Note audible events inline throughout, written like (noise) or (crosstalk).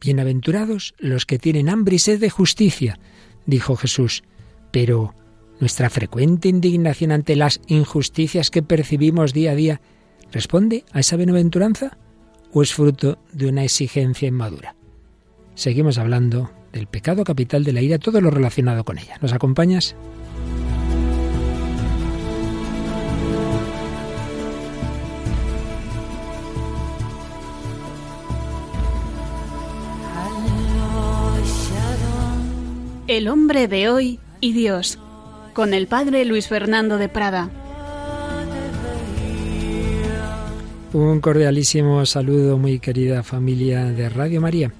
Bienaventurados los que tienen hambre y sed de justicia, dijo Jesús. Pero nuestra frecuente indignación ante las injusticias que percibimos día a día, ¿responde a esa bienaventuranza o es fruto de una exigencia inmadura? Seguimos hablando del pecado capital de la ira, todo lo relacionado con ella. ¿Nos acompañas? El hombre de hoy y Dios, con el padre Luis Fernando de Prada. Un cordialísimo saludo, muy querida familia de Radio María.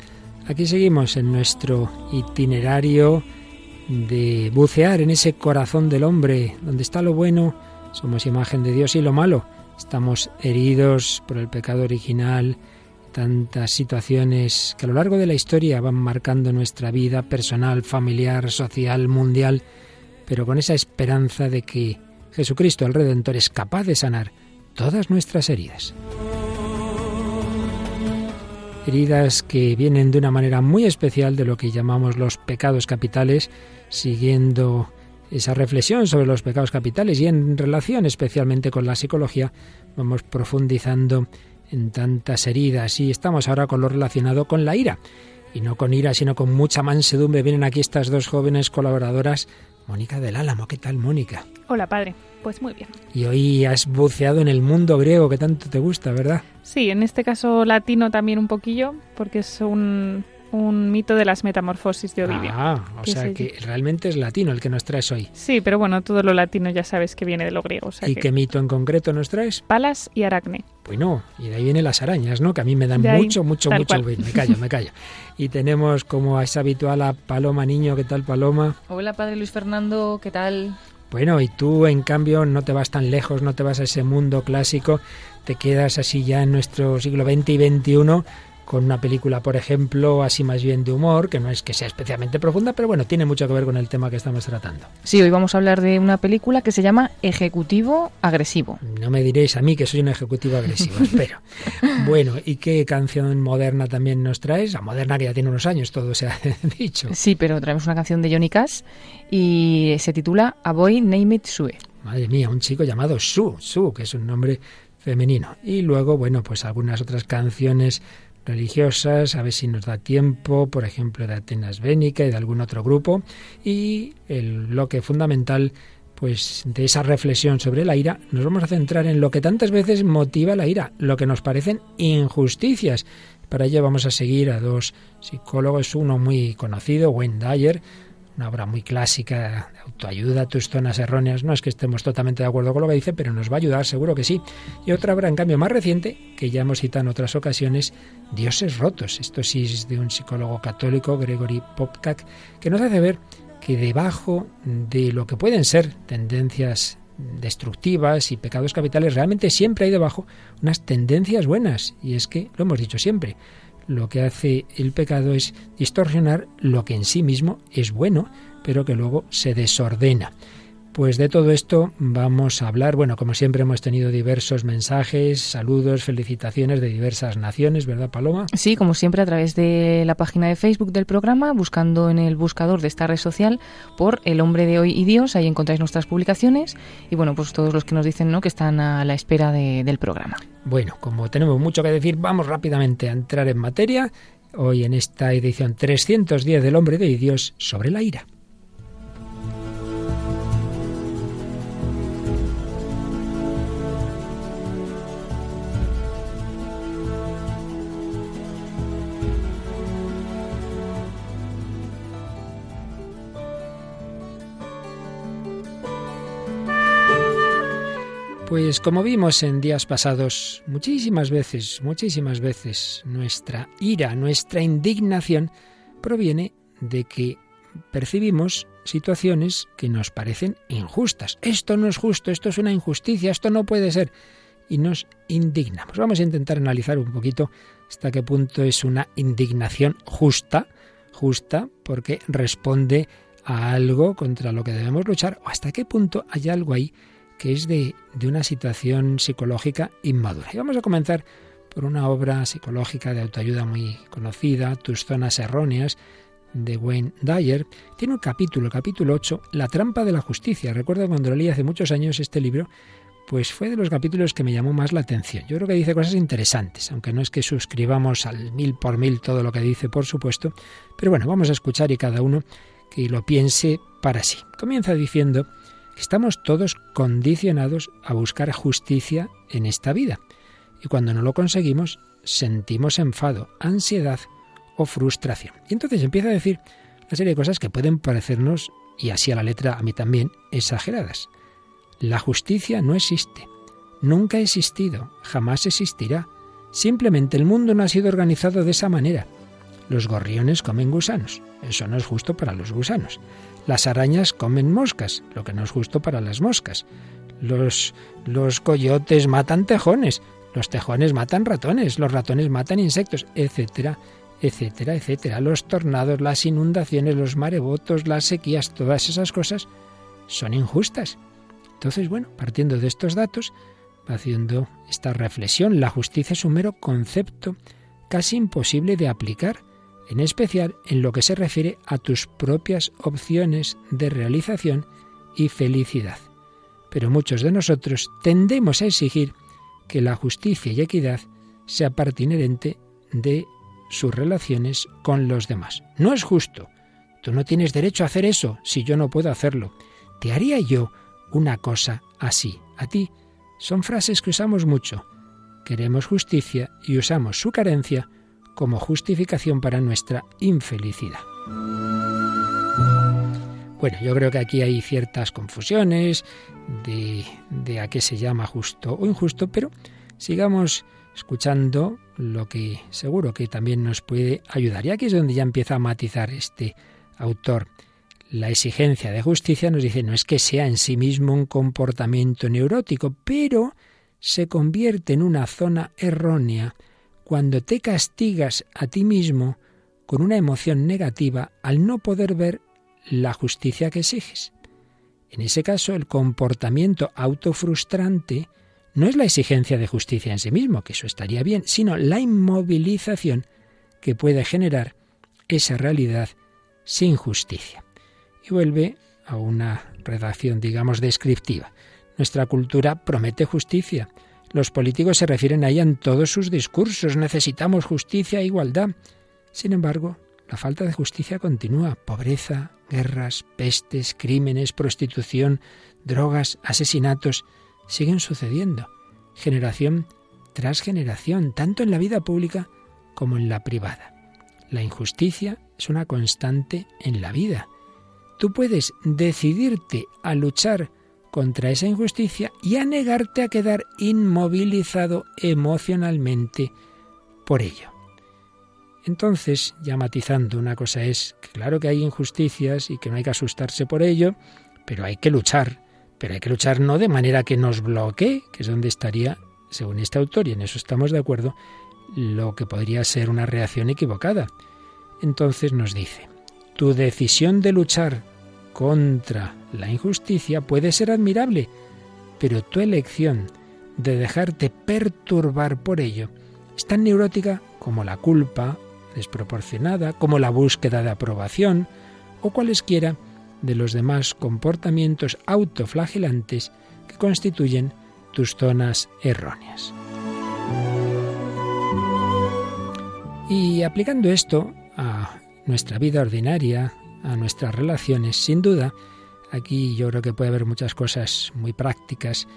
Aquí seguimos en nuestro itinerario de bucear en ese corazón del hombre, donde está lo bueno, somos imagen de Dios y lo malo. Estamos heridos por el pecado original, tantas situaciones que a lo largo de la historia van marcando nuestra vida personal, familiar, social, mundial, pero con esa esperanza de que Jesucristo el Redentor es capaz de sanar todas nuestras heridas. Heridas que vienen de una manera muy especial de lo que llamamos los pecados capitales, siguiendo esa reflexión sobre los pecados capitales y en relación especialmente con la psicología, vamos profundizando en tantas heridas y estamos ahora con lo relacionado con la ira. Y no con ira, sino con mucha mansedumbre. Vienen aquí estas dos jóvenes colaboradoras. Mónica del Álamo, ¿qué tal, Mónica? Hola, padre. Pues muy bien. Y hoy has buceado en el mundo griego que tanto te gusta, ¿verdad? Sí, en este caso latino también un poquillo, porque es un, un mito de las metamorfosis de Ovidio. Ah, o sea que realmente es latino el que nos traes hoy. Sí, pero bueno, todo lo latino ya sabes que viene de lo griego. ¿Y qué mito en concreto nos traes? Palas y Aracne. Bueno, y de ahí vienen las arañas, ¿no? Que a mí me dan mucho, mucho, mucho. Me callo, me callo. Y tenemos, como es habitual, a Paloma Niño. ¿Qué tal, Paloma? Hola, padre Luis Fernando. ¿Qué tal? Bueno, y tú, en cambio, no te vas tan lejos, no te vas a ese mundo clásico, te quedas así ya en nuestro siglo XX y XXI con una película, por ejemplo, así más bien de humor, que no es que sea especialmente profunda, pero bueno, tiene mucho que ver con el tema que estamos tratando. Sí, hoy vamos a hablar de una película que se llama Ejecutivo Agresivo. No me diréis a mí que soy un ejecutivo agresivo, (laughs) espero. Bueno, ¿y qué canción moderna también nos traes? La moderna que ya tiene unos años, todo se ha (laughs) dicho. Sí, pero traemos una canción de Johnny Cash y se titula A Boy Named Sue. Madre mía, un chico llamado Sue, Sue, que es un nombre femenino. Y luego, bueno, pues algunas otras canciones religiosas, a ver si nos da tiempo, por ejemplo, de Atenas Bénica y de algún otro grupo, y el bloque fundamental pues de esa reflexión sobre la ira, nos vamos a centrar en lo que tantas veces motiva la ira, lo que nos parecen injusticias. Para ello vamos a seguir a dos psicólogos, uno muy conocido, Wayne Dyer, una obra muy clásica de autoayuda, tus zonas erróneas. No es que estemos totalmente de acuerdo con lo que dice, pero nos va a ayudar, seguro que sí. Y otra obra, en cambio, más reciente, que ya hemos citado en otras ocasiones, Dioses rotos. Esto sí es de un psicólogo católico, Gregory Popcak, que nos hace ver que debajo de lo que pueden ser tendencias destructivas y pecados capitales, realmente siempre hay debajo unas tendencias buenas. Y es que, lo hemos dicho siempre, lo que hace el pecado es distorsionar lo que en sí mismo es bueno, pero que luego se desordena. Pues de todo esto vamos a hablar. Bueno, como siempre hemos tenido diversos mensajes, saludos, felicitaciones de diversas naciones, ¿verdad, Paloma? Sí, como siempre a través de la página de Facebook del programa, buscando en el buscador de esta red social por El hombre de hoy y Dios, ahí encontráis nuestras publicaciones y bueno, pues todos los que nos dicen ¿no? que están a la espera del programa. Bueno, como tenemos mucho que decir, vamos rápidamente a entrar en materia. Hoy en esta edición 310 del hombre de hoy y Dios sobre la ira. Pues como vimos en días pasados, muchísimas veces, muchísimas veces, nuestra ira, nuestra indignación proviene de que percibimos situaciones que nos parecen injustas. Esto no es justo, esto es una injusticia, esto no puede ser. Y nos indignamos. Vamos a intentar analizar un poquito hasta qué punto es una indignación justa, justa porque responde a algo contra lo que debemos luchar, o hasta qué punto hay algo ahí que es de, una situación psicológica inmadura. Y vamos a comenzar por una obra psicológica de autoayuda muy conocida, Tus zonas erróneas, de Wayne Dyer. Tiene un capítulo, capítulo 8, La trampa de la justicia. Recuerdo cuando lo leí hace muchos años este libro, pues fue de los capítulos que me llamó más la atención. Yo creo que dice cosas interesantes, aunque no es que suscribamos al mil por mil todo lo que dice, por supuesto, pero bueno, vamos a escuchar y cada uno que lo piense para sí. Comienza diciendo estamos todos condicionados a buscar justicia en esta vida, y cuando no lo conseguimos, sentimos enfado, ansiedad o frustración. Y entonces empieza a decir una serie de cosas que pueden parecernos, y así a la letra a mí también, exageradas. La justicia no existe, nunca ha existido, jamás existirá. Simplemente el mundo no ha sido organizado de esa manera. Los gorriones comen gusanos, eso no es justo para los gusanos. Las arañas comen moscas, lo que no es justo para las moscas. Los, los coyotes matan tejones, los tejones matan ratones, los ratones matan insectos, etcétera, etcétera, etcétera. Los tornados, las inundaciones, los maremotos, las sequías, todas esas cosas son injustas. Entonces, bueno, partiendo de estos datos, haciendo esta reflexión. La justicia es un mero concepto casi imposible de aplicar, en especial en lo que se refiere a tus propias opciones de realización y felicidad. Pero muchos de nosotros tendemos a exigir que la justicia y equidad sea parte inherente de sus relaciones con los demás. No es justo. Tú no tienes derecho a hacer eso si yo no puedo hacerlo. ¿Te haría yo una cosa así. A ti son frases que usamos mucho. Queremos justicia y usamos su carencia como justificación para nuestra infelicidad. Bueno, yo creo que aquí hay ciertas confusiones de, a qué se llama justo o injusto, pero sigamos escuchando lo que seguro que también nos puede ayudar. Y aquí es donde ya empieza a matizar este autor la exigencia de justicia nos dice no es que sea en sí mismo un comportamiento neurótico, pero se convierte en una zona errónea cuando te castigas a ti mismo con una emoción negativa al no poder ver la justicia que exiges. En ese caso, el comportamiento autofrustrante no es la exigencia de justicia en sí mismo, que eso estaría bien, sino la inmovilización que puede generar esa realidad sin justicia y vuelve a una redacción, digamos, descriptiva. Nuestra cultura promete justicia. Los políticos se refieren a ella en todos sus discursos. Necesitamos justicia e igualdad. Sin embargo, la falta de justicia continúa. Pobreza, guerras, pestes, crímenes, prostitución, drogas, asesinatos siguen sucediendo. Generación tras generación, tanto en la vida pública como en la privada. La injusticia es una constante en la vida Tú puedes decidirte a luchar contra esa injusticia y a negarte a quedar inmovilizado emocionalmente por ello. Entonces, ya matizando, una cosa es que claro que hay injusticias y que no hay que asustarse por ello, pero hay que luchar. Pero hay que luchar no de manera que nos bloquee, que es donde estaría, según este autor, y en eso estamos de acuerdo, lo que podría ser una reacción equivocada. Entonces nos dice, tu decisión de luchar contra la injusticia puede ser admirable, pero tu elección de dejarte perturbar por ello es tan neurótica como la culpa desproporcionada, como la búsqueda de aprobación o cualesquiera de los demás comportamientos autoflagelantes que constituyen tus zonas erróneas. Y aplicando esto a nuestra vida ordinaria, a nuestras relaciones. Sin duda, aquí yo creo que puede haber muchas cosas muy prácticas.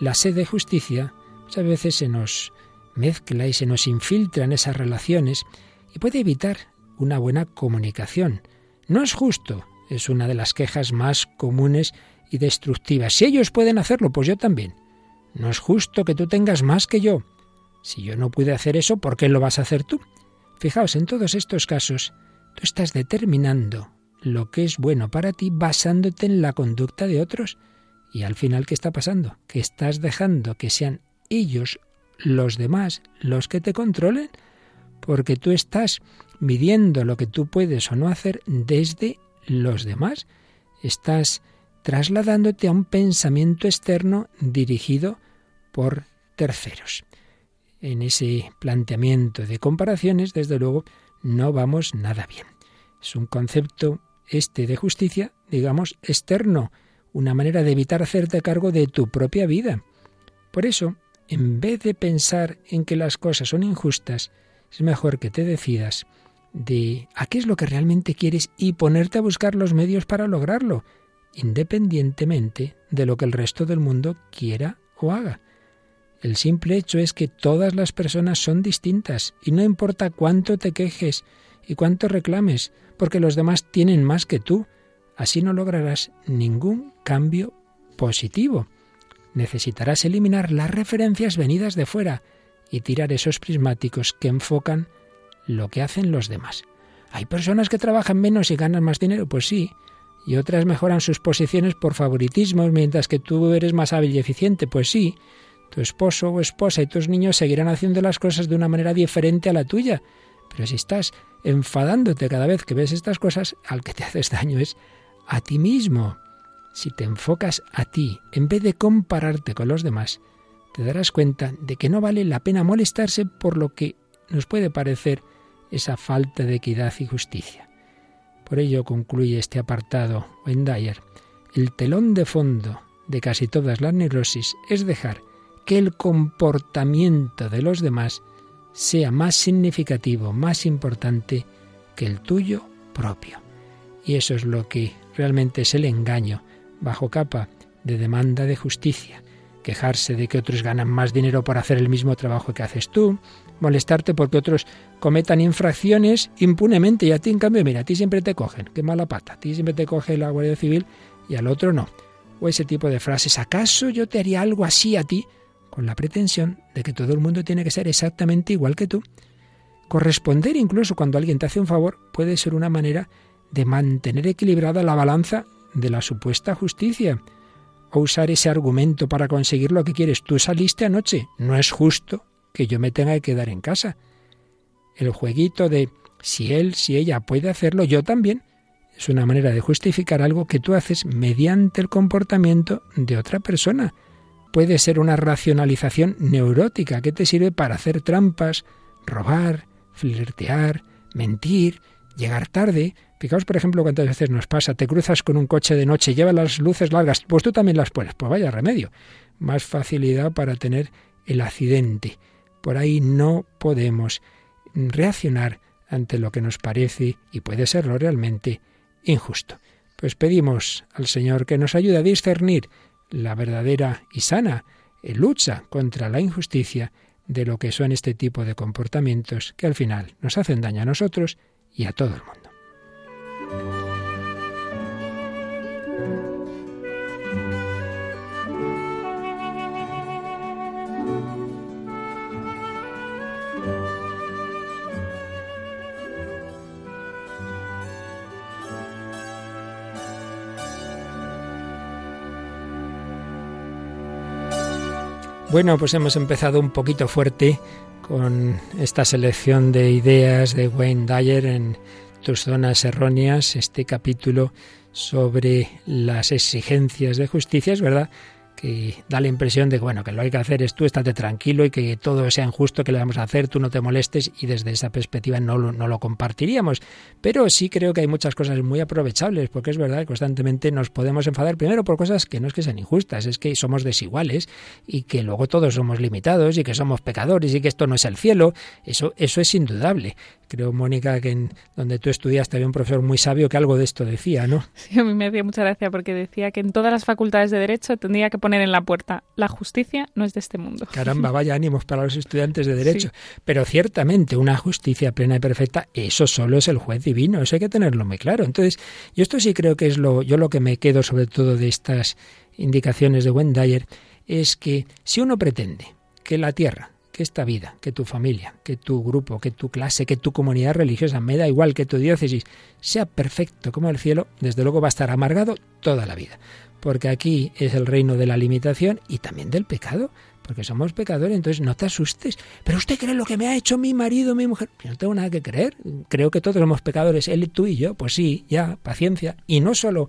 La sed de justicia muchas veces se nos mezcla y se nos infiltra en esas relaciones y puede evitar una buena comunicación. No es justo, es una de las quejas más comunes y destructivas. Si ellos pueden hacerlo, pues yo también. No es justo que tú tengas más que yo. Si yo no pude hacer eso, ¿por qué lo vas a hacer tú? Fijaos, en todos estos casos, tú estás determinando lo que es bueno para ti basándote en la conducta de otros. Y al final, ¿qué está pasando? Que estás dejando que sean ellos, los demás, los que te controlen, porque tú estás midiendo lo que tú puedes o no hacer desde los demás. Estás trasladándote a un pensamiento externo dirigido por terceros. en ese planteamiento de comparaciones, desde luego no vamos nada bien. Es un concepto este de justicia, digamos, externo, una manera de evitar hacerte cargo de tu propia vida. Por eso, en vez de pensar en que las cosas son injustas, es mejor que te decidas de a qué es lo que realmente quieres y ponerte a buscar los medios para lograrlo, independientemente de lo que el resto del mundo quiera o haga. El simple hecho es que todas las personas son distintas y no importa cuánto te quejes y cuánto reclames, porque los demás tienen más que tú, así no lograrás ningún cambio positivo. Necesitarás eliminar las referencias venidas de fuera y tirar esos prismáticos que enfocan lo que hacen los demás. ¿Hay personas que trabajan menos y ganan más dinero? Pues sí. Y otras mejoran sus posiciones por favoritismos, mientras que tú eres más hábil y eficiente. Pues sí. Tu esposo o esposa y tus niños seguirán haciendo las cosas de una manera diferente a la tuya. Pero si estás enfadándote cada vez que ves estas cosas, al que te haces daño es a ti mismo. Si te enfocas a ti, en vez de compararte con los demás, te darás cuenta de que no vale la pena molestarse por lo que nos puede parecer esa falta de equidad y justicia. Por ello concluye este apartado Wendayer. El telón de fondo de casi todas las neurosis es dejar que el comportamiento de los demás sea más significativo, más importante que el tuyo propio. Y eso es lo que realmente es el engaño bajo capa de demanda de justicia. Quejarse de que otros ganan más dinero por hacer el mismo trabajo que haces tú, molestarte porque otros cometan infracciones impunemente y a ti en cambio, mira, a ti siempre te cogen, qué mala pata, a ti siempre te coge la Guardia Civil y al otro no. O ese tipo de frases, ¿acaso yo te haría algo así a ti? Con la pretensión de que todo el mundo tiene que ser exactamente igual que tú. Corresponder incluso cuando alguien te hace un favor puede ser una manera de mantener equilibrada la balanza de la supuesta justicia o usar ese argumento para conseguir lo que quieres. Tú saliste anoche, no es justo que yo me tenga que quedar en casa. El jueguito de si él, si ella puede hacerlo, yo también, es una manera de justificar algo que tú haces mediante el comportamiento de otra persona. Puede ser una racionalización neurótica que te sirve para hacer trampas, robar, flirtear, mentir, llegar tarde. Fijaos, por ejemplo, cuántas veces nos pasa, te cruzas con un coche de noche, lleva las luces largas, pues tú también las pones, pues vaya remedio. Más facilidad para tener el accidente. Por ahí no podemos reaccionar ante lo que nos parece y puede serlo realmente injusto. Pues pedimos al Señor que nos ayude a discernir la verdadera y sana lucha contra la injusticia de lo que son este tipo de comportamientos que al final nos hacen daño a nosotros y a todo el mundo. Bueno, pues hemos empezado un poquito fuerte con esta selección de ideas de Wayne Dyer en tus zonas erróneas, este capítulo sobre las exigencias de justicia, es verdad que da la impresión de que bueno, que lo hay que hacer es tú estate tranquilo y que todo sea injusto que le vamos a hacer, tú no te molestes y desde esa perspectiva no lo, no lo compartiríamos. Pero sí creo que hay muchas cosas muy aprovechables, porque es verdad que constantemente nos podemos enfadar primero por cosas que no es que sean injustas, es que somos desiguales y que luego todos somos limitados y que somos pecadores y que esto no es el cielo. Eso, eso es indudable. Creo, Mónica, que en donde tú estudiaste había un profesor muy sabio que algo de esto decía, ¿no? Sí, a mí me hacía mucha gracia porque decía que en todas las facultades de Derecho tendría que poner en la puerta, la justicia no es de este mundo. Caramba, vaya ánimos para los estudiantes de Derecho. Pero ciertamente una justicia plena y perfecta, eso solo es el juez divino, eso hay que tenerlo muy claro. Entonces, yo esto sí creo que es lo, yo lo que me quedo sobre todo de estas indicaciones de Wendayer, es que si uno pretende que la tierra, que esta vida, que tu familia, que tu grupo, que tu clase, que tu comunidad religiosa, me da igual que tu diócesis, sea perfecto como el cielo, desde luego va a estar amargado toda la vida. Porque aquí es el reino de la limitación y también del pecado. porque somos pecadores, entonces no te asustes. Pero usted cree lo que me ha hecho mi marido, mi mujer. Yo no tengo nada que creer. Creo que todos somos pecadores, él, tú y yo. Pues sí, ya, paciencia. Y no solo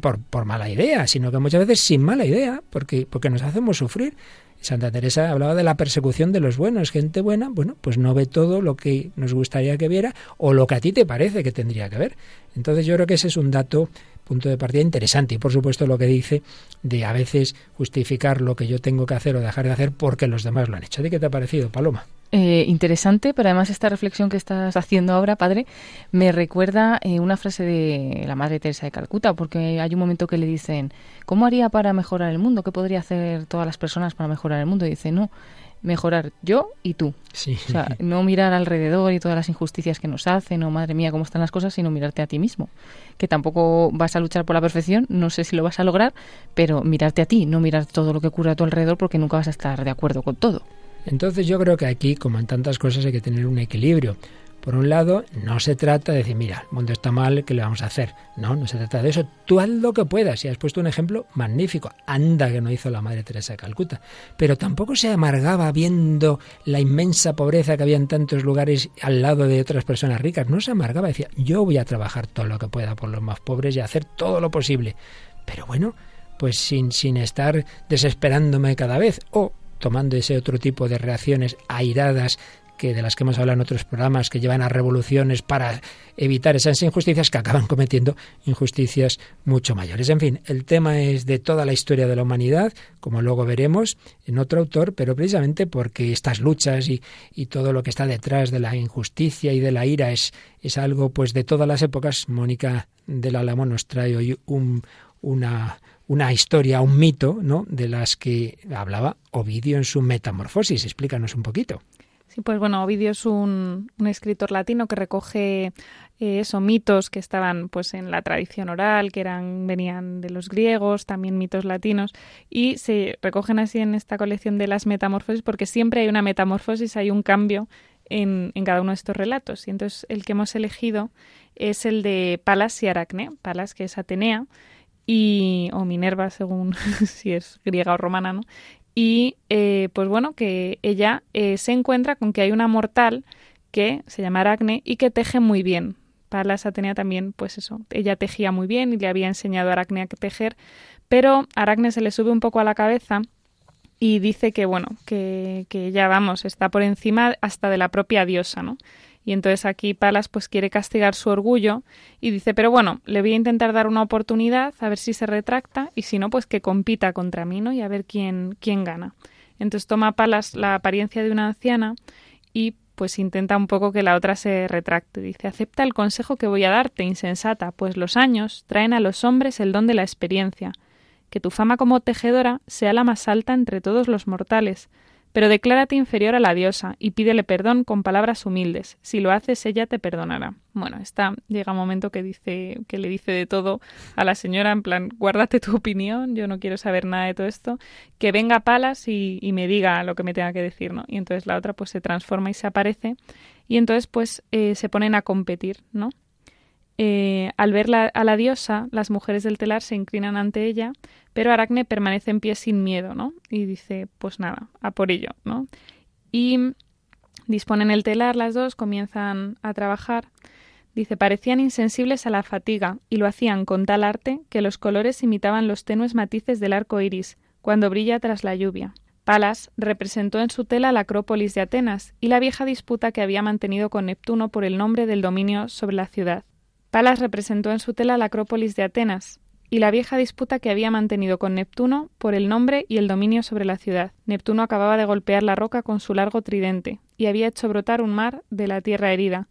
por, por mala idea, sino que muchas veces sin mala idea, porque, porque nos hacemos sufrir. Santa Teresa hablaba de la persecución de los buenos. Gente buena, bueno, pues no ve todo lo que nos gustaría que viera o lo que a ti te parece que tendría que ver. Entonces yo creo que ese es un dato punto de partida interesante. Y por supuesto lo que dice de a veces justificar lo que yo tengo que hacer o dejar de hacer porque los demás lo han hecho. ¿De qué te ha parecido, Paloma? Eh, interesante, pero además esta reflexión que estás haciendo ahora, padre, me recuerda eh, una frase de la Madre Teresa de Calcuta, porque hay un momento que le dicen, ¿cómo haría para mejorar el mundo? ¿Qué podría hacer todas las personas para mejorar el mundo? Y dice, no, mejorar yo y tú. Sí. O sea, no mirar alrededor y todas las injusticias que nos hacen, o madre mía, cómo están las cosas, sino mirarte a ti mismo. Que tampoco vas a luchar por la perfección, no sé si lo vas a lograr, pero mirarte a ti, no mirar todo lo que ocurre a tu alrededor porque nunca vas a estar de acuerdo con todo. Entonces yo creo que aquí, como en tantas cosas, hay que tener un equilibrio. Por un lado, no se trata de decir, mira, el mundo está mal, ¿qué le vamos a hacer? No, no se trata de eso. Tú haz lo que puedas. Y has puesto un ejemplo magnífico. Anda que no hizo la Madre Teresa de Calcuta. Pero tampoco se amargaba viendo la inmensa pobreza que había en tantos lugares al lado de otras personas ricas. No se amargaba. Decía, yo voy a trabajar todo lo que pueda por los más pobres y hacer todo lo posible. Pero bueno, pues sin, sin estar desesperándome cada vez. O tomando ese otro tipo de reacciones airadas que de las que hemos hablado en otros programas, que llevan a revoluciones para evitar esas injusticias que acaban cometiendo injusticias mucho mayores. En fin, el tema es de toda la historia de la humanidad, como luego veremos en otro autor, pero precisamente porque estas luchas y, y todo lo que está detrás de la injusticia y de la ira es, es algo pues de todas las épocas. Mónica del Álamo nos trae hoy un, una una historia, un mito, ¿no? De las que hablaba Ovidio en su Metamorfosis. Explícanos un poquito. Sí, pues bueno, Ovidio es un, un escritor latino que recoge eh, esos mitos que estaban pues en la tradición oral, que eran venían de los griegos, también mitos latinos, y se recogen así en esta colección de las metamorfosis porque siempre hay una metamorfosis, hay un cambio en, en cada uno de estos relatos. Y entonces el que hemos elegido es el de Palas y Aracne. Palas, que es Atenea, y o Minerva según (laughs) si es griega o romana, ¿no? Y eh, pues bueno, que ella eh, se encuentra con que hay una mortal que se llama Aracne y que teje muy bien. Palas Atenea también, pues eso, ella tejía muy bien y le había enseñado a Aracne a tejer, pero Aracne se le sube un poco a la cabeza y dice que, bueno, que, que ella, vamos, está por encima hasta de la propia diosa, ¿no? Y entonces aquí Palas pues quiere castigar su orgullo y dice, pero bueno, le voy a intentar dar una oportunidad a ver si se retracta y si no, pues que compita contra mí, ¿no? Y a ver quién, quién gana. Entonces toma Palas la apariencia de una anciana y pues intenta un poco que la otra se retracte. Dice, acepta el consejo que voy a darte, insensata, pues los años traen a los hombres el don de la experiencia. Que tu fama como tejedora sea la más alta entre todos los mortales, pero declárate inferior a la diosa y pídele perdón con palabras humildes. Si lo haces, ella te perdonará. Bueno, está llega un momento que dice que le dice de todo a la señora en plan, guárdate tu opinión, yo no quiero saber nada de todo esto, que venga Palas y, me diga lo que me tenga que decir, ¿no? Y entonces la otra pues se transforma y se aparece y entonces pues eh, se ponen a competir, ¿no? Eh, al ver a la diosa, las mujeres del telar se inclinan ante ella, pero Aracne permanece en pie sin miedo, ¿no? Y dice, pues nada, a por ello, ¿no? Y disponen el telar las dos, comienzan a trabajar. Dice, parecían insensibles a la fatiga y lo hacían con tal arte que los colores imitaban los tenues matices del arco iris cuando brilla tras la lluvia. Palas representó en su tela la Acrópolis de Atenas y la vieja disputa que había mantenido con Neptuno por el nombre del dominio sobre la ciudad. Palas representó en su tela la Acrópolis de Atenas y la vieja disputa que había mantenido con Neptuno por el nombre y el dominio sobre la ciudad. Neptuno acababa de golpear la roca con su largo tridente y había hecho brotar un mar de la tierra herida,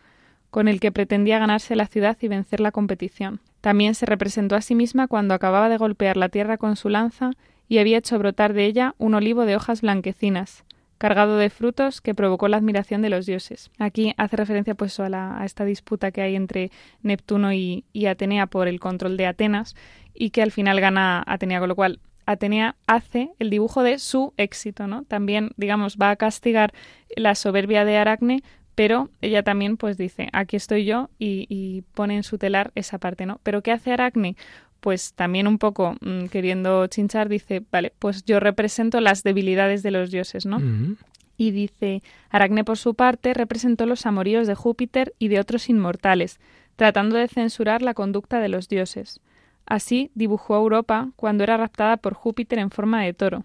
con el que pretendía ganarse la ciudad y vencer la competición. También se representó a sí misma cuando acababa de golpear la tierra con su lanza y había hecho brotar de ella un olivo de hojas blanquecinas, cargado de frutos que provocó la admiración de los dioses. Aquí hace referencia pues a, a esta disputa que hay entre Neptuno y, Atenea por el control de Atenas y que al final gana Atenea, con lo cual Atenea hace el dibujo de su éxito, ¿no? También, digamos, va a castigar la soberbia de Aracne, pero ella también pues dice, aquí estoy yo y, y pone en su telar esa parte, ¿no? Pero ¿qué hace Aracne? pues también un poco mm, queriendo chinchar, dice, vale, pues yo represento las debilidades de los dioses, ¿no? Y dice, Aracne por su parte representó los amoríos de Júpiter y de otros inmortales, tratando de censurar la conducta de los dioses. Así dibujó Europa cuando era raptada por Júpiter en forma de toro.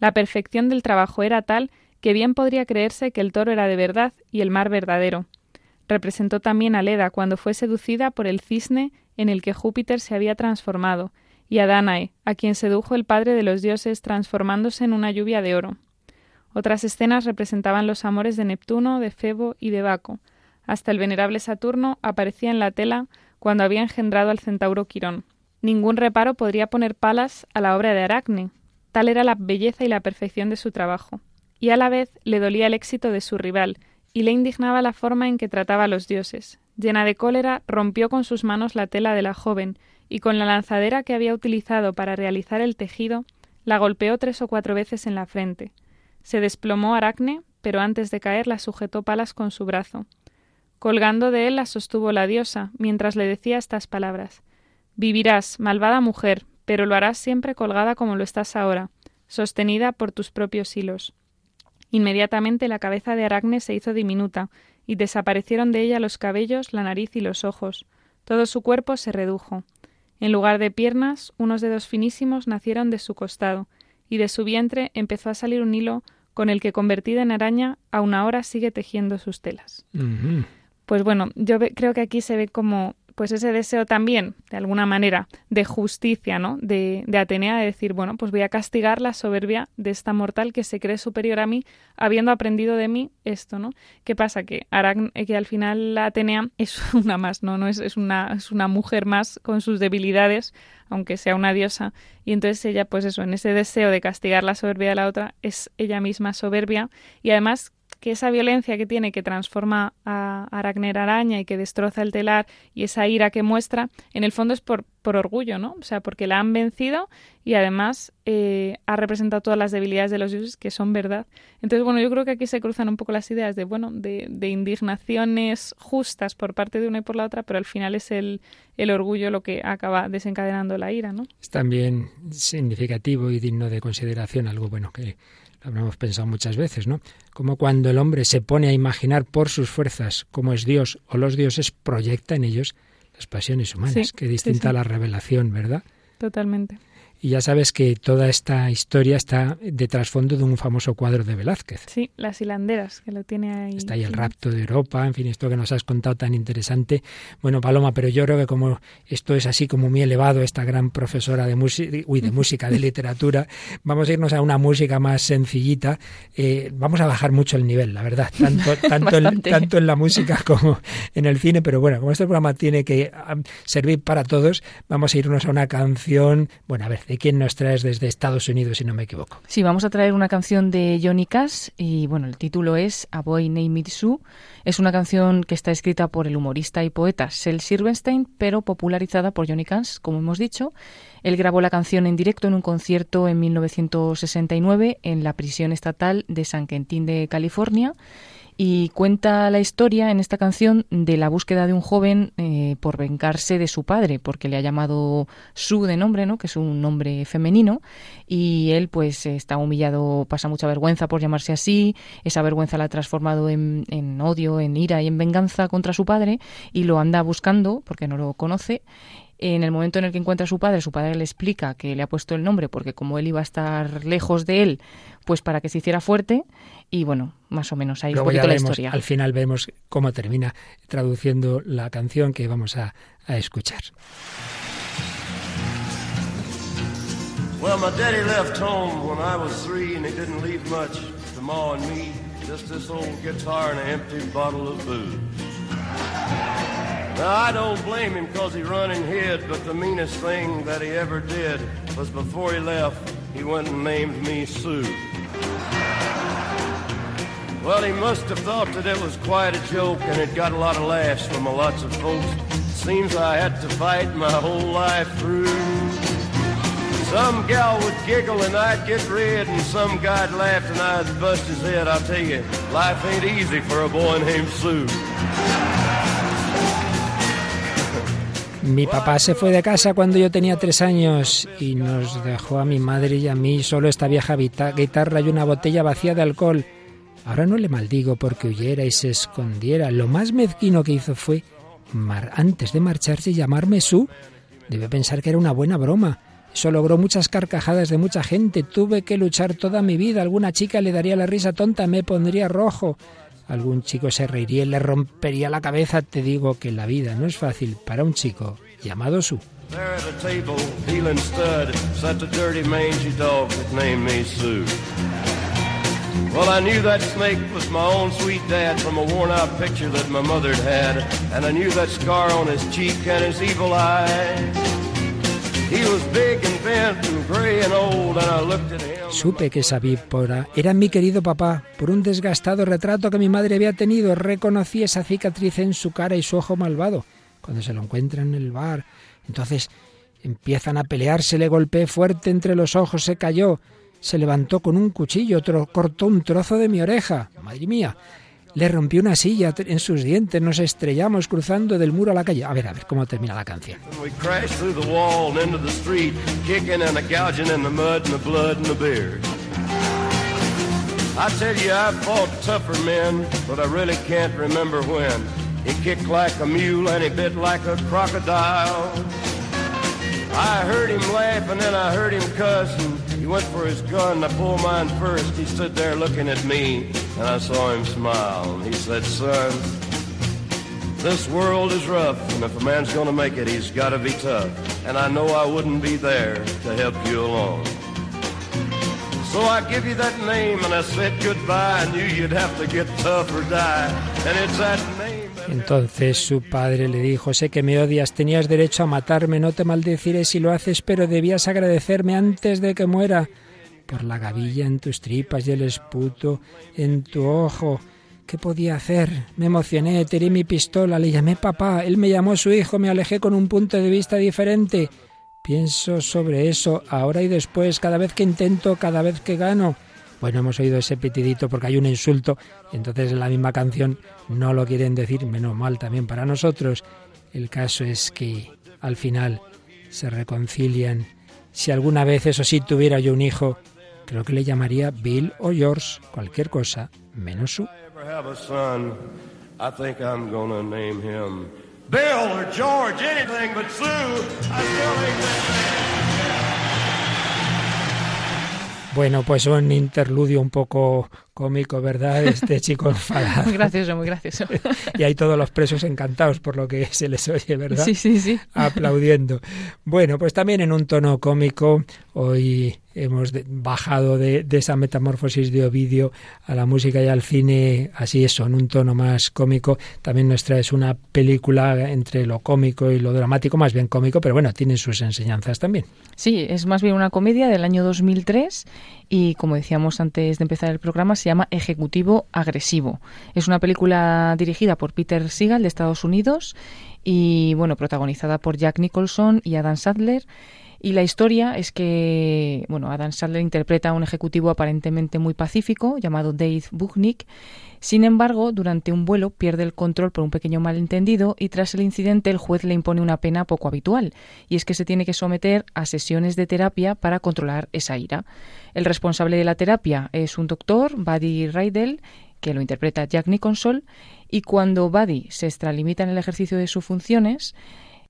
La perfección del trabajo era tal que bien podría creerse que el toro era de verdad y el mar verdadero. Representó también a Leda cuando fue seducida por el cisne en el que Júpiter se había transformado, y a Danae, a quien sedujo el padre de los dioses transformándose en una lluvia de oro. Otras escenas representaban los amores de Neptuno, de Febo y de Baco. Hasta el venerable Saturno aparecía en la tela cuando había engendrado al centauro Quirón. Ningún reparo podría poner palas a la obra de Aracne. Tal era la belleza y la perfección de su trabajo. Y a la vez le dolía el éxito de su rival, y le indignaba la forma en que trataba a los dioses. Llena de cólera, rompió con sus manos la tela de la joven, y con la lanzadera que había utilizado para realizar el tejido, la golpeó tres o cuatro veces en la frente. Se desplomó Aracne, pero antes de caer la sujetó Palas con su brazo. Colgando de él la sostuvo la diosa, mientras le decía estas palabras Vivirás, malvada mujer, pero lo harás siempre colgada como lo estás ahora, sostenida por tus propios hilos. Inmediatamente la cabeza de Aracne se hizo diminuta, y desaparecieron de ella los cabellos, la nariz y los ojos. Todo su cuerpo se redujo. En lugar de piernas, unos dedos finísimos nacieron de su costado, y de su vientre empezó a salir un hilo con el que, convertida en araña, aún ahora sigue tejiendo sus telas. Pues bueno, yo creo que aquí se ve como pues ese deseo también, de alguna manera, de justicia, ¿no? De, de, Atenea, de decir, bueno, pues voy a castigar la soberbia de esta mortal que se cree superior a mí, habiendo aprendido de mí esto, ¿no? ¿Qué pasa? Que, eh, que al final la Atenea es (laughs) una más, ¿no? no es, es, una, es una mujer más con sus debilidades, aunque sea una diosa, y entonces ella, pues eso, en ese deseo de castigar la soberbia de la otra, es ella misma soberbia, y además que esa violencia que tiene, que transforma a Aracner araña y que destroza el telar y esa ira que muestra, en el fondo es por, por orgullo, ¿no? O sea, porque la han vencido y además eh, ha representado todas las debilidades de los dioses que son verdad. Entonces, bueno, yo creo que aquí se cruzan un poco las ideas de, bueno, de, de indignaciones justas por parte de una y por la otra, pero al final es el, el orgullo lo que acaba desencadenando la ira, ¿no? Es también significativo y digno de consideración, algo bueno que lo habremos pensado muchas veces, ¿no? Como cuando el hombre se pone a imaginar por sus fuerzas cómo es Dios o los dioses, proyecta en ellos las pasiones humanas. Qué distinta a la revelación, ¿verdad? Totalmente. Y ya sabes que toda esta historia está de trasfondo de un famoso cuadro de Velázquez. Sí, Las hilanderas, que lo tiene ahí. Está ahí el rapto de Europa, en fin, esto que nos has contado tan interesante. Bueno, Paloma, pero yo creo que como esto es así como muy elevado, esta gran profesora de música, uy, de (laughs) música, de literatura, vamos a irnos a una música más sencillita. Eh, vamos a bajar mucho el nivel, la verdad, tanto, (laughs) tanto, en, tanto en la música como en el cine, pero bueno, como este programa tiene que servir para todos, vamos a irnos a una canción, bueno, a ver, ¿De quién nos traes desde Estados Unidos, si no me equivoco? Sí, vamos a traer una canción de Johnny Cash y bueno, el título es A Boy Named Sue. Es una canción que está escrita por el humorista y poeta Sel Silverstein, pero popularizada por Johnny Cash, como hemos dicho. Él grabó la canción en directo en un concierto en 1969 en la prisión estatal de San Quentin de California y cuenta la historia en esta canción de la búsqueda de un joven eh, por vengarse de su padre, porque le ha llamado Su de nombre, ¿no? que es un nombre femenino, y él pues está humillado, pasa mucha vergüenza por llamarse así, esa vergüenza la ha transformado en, en odio, en ira y en venganza contra su padre, y lo anda buscando porque no lo conoce, en el momento en el que encuentra a su padre, su padre le explica que le ha puesto el nombre porque como él iba a estar lejos de él, pues para que se hiciera fuerte y bueno, más o menos ahí un poquito la historia. Al final vemos cómo termina traduciendo la canción que vamos a, a escuchar. Well, my daddy left home when I was three and he didn't leave much to Ma and me, just this old guitar and an empty bottle of booze. Now, I don't blame him because he run and hid, but the meanest thing that he ever did was before he left, he went and named me Sue. Well, he must have thought that it was quite a joke, and it got a lot of laughs from a lots of folks. Seems I had to fight my whole life through. Some gal would giggle and I'd get red, and some guy'd laugh and I'd bust his head. I'll tell you, life ain't easy for a boy named Sue. Mi papá se fue de casa cuando yo tenía tres años y nos dejó a mi madre y a mí solo esta vieja guitarra y una botella vacía de alcohol. Ahora no le maldigo porque huyera y se escondiera. Lo más mezquino que hizo fue, antes de marcharse, llamarme Su. Debe pensar que era una buena broma. Eso logró muchas carcajadas de mucha gente. Tuve que luchar toda mi vida. Alguna chica le daría la risa tonta, me pondría rojo. Algún chico se reiría y le rompería la cabeza. Te digo que la vida no es fácil para un chico llamado Su. Well, I knew that snake was my own sweet dad from a worn out picture that my mother had. And I knew that scar on his cheek and his evil eye. He was big and bent and gray and old, and I looked at him. Supe que esa vípora era mi querido papá. Por un desgastado retrato que mi madre había tenido, reconocí esa cicatriz en su cara y su ojo malvado. Cuando se lo encuentran en el bar, entonces empiezan a pelearse, le golpeé fuerte entre los ojos, se cayó se levantó con un cuchillo, otro cortó un trozo de mi oreja. Madre mía, le rompió una silla en sus dientes, nos estrellamos cruzando del muro a la calle. A ver, a ver cómo termina la canción. I tell you, I've fought tougher men, but I really can't remember when. He kicked like a mule and he bit like a crocodile. I heard him laugh and then I heard him cuss and he went for his gun. I pulled mine first. He stood there looking at me and I saw him smile. And he said, son, this world is rough and if a man's gonna make it, he's gotta be tough. And I know I wouldn't be there to help you along. So I give you that name and I said goodbye. I knew you'd have to get tough or die. And it's that name Entonces su padre le dijo, sé que me odias, tenías derecho a matarme, no te maldeciré si lo haces, pero debías agradecerme antes de que muera por la gavilla en tus tripas y el esputo en tu ojo. ¿Qué podía hacer? Me emocioné, tiré mi pistola, le llamé papá, él me llamó su hijo, me alejé con un punto de vista diferente. Pienso sobre eso ahora y después, cada vez que intento, cada vez que gano. Bueno, hemos oído ese petidito porque hay un insulto, entonces en la misma canción no lo quieren decir, menos mal también para nosotros. El caso es que al final se reconcilian. Si alguna vez, eso sí, tuviera yo un hijo, creo que le llamaría Bill o George, cualquier cosa, menos su. Bill or George, anything but Sue. Bueno, pues un interludio un poco cómico, ¿verdad? (laughs) Este chico enfadado. muy gracioso, muy gracioso. (laughs) y hay todos los presos encantados por lo que se les oye, ¿verdad? Sí, sí, sí. Aplaudiendo. Bueno, pues también en un tono cómico, hoy hemos bajado de, esa metamorfosis de Ovidio a la música y al cine, así eso, en un tono más cómico. También nuestra es una película entre lo cómico y lo dramático, más bien cómico, pero bueno, tiene sus enseñanzas también. Sí, es más bien una comedia del año 2003 y, como decíamos antes de empezar el programa, se llama Ejecutivo Agresivo. Es una película dirigida por Peter Seagal de Estados Unidos y, bueno, protagonizada por Jack Nicholson y Adam Sadler y la historia es que, bueno, Adam Sandler interpreta a un ejecutivo aparentemente muy pacífico llamado Dave Buchnick. Sin embargo, durante un vuelo pierde el control por un pequeño malentendido y tras el incidente el juez le impone una pena poco habitual, y es que se tiene que someter a sesiones de terapia para controlar esa ira. El responsable de la terapia es un doctor, Buddy Rydell, que lo interpreta Jack Nicholson, y cuando Buddy se extralimita en el ejercicio de sus funciones,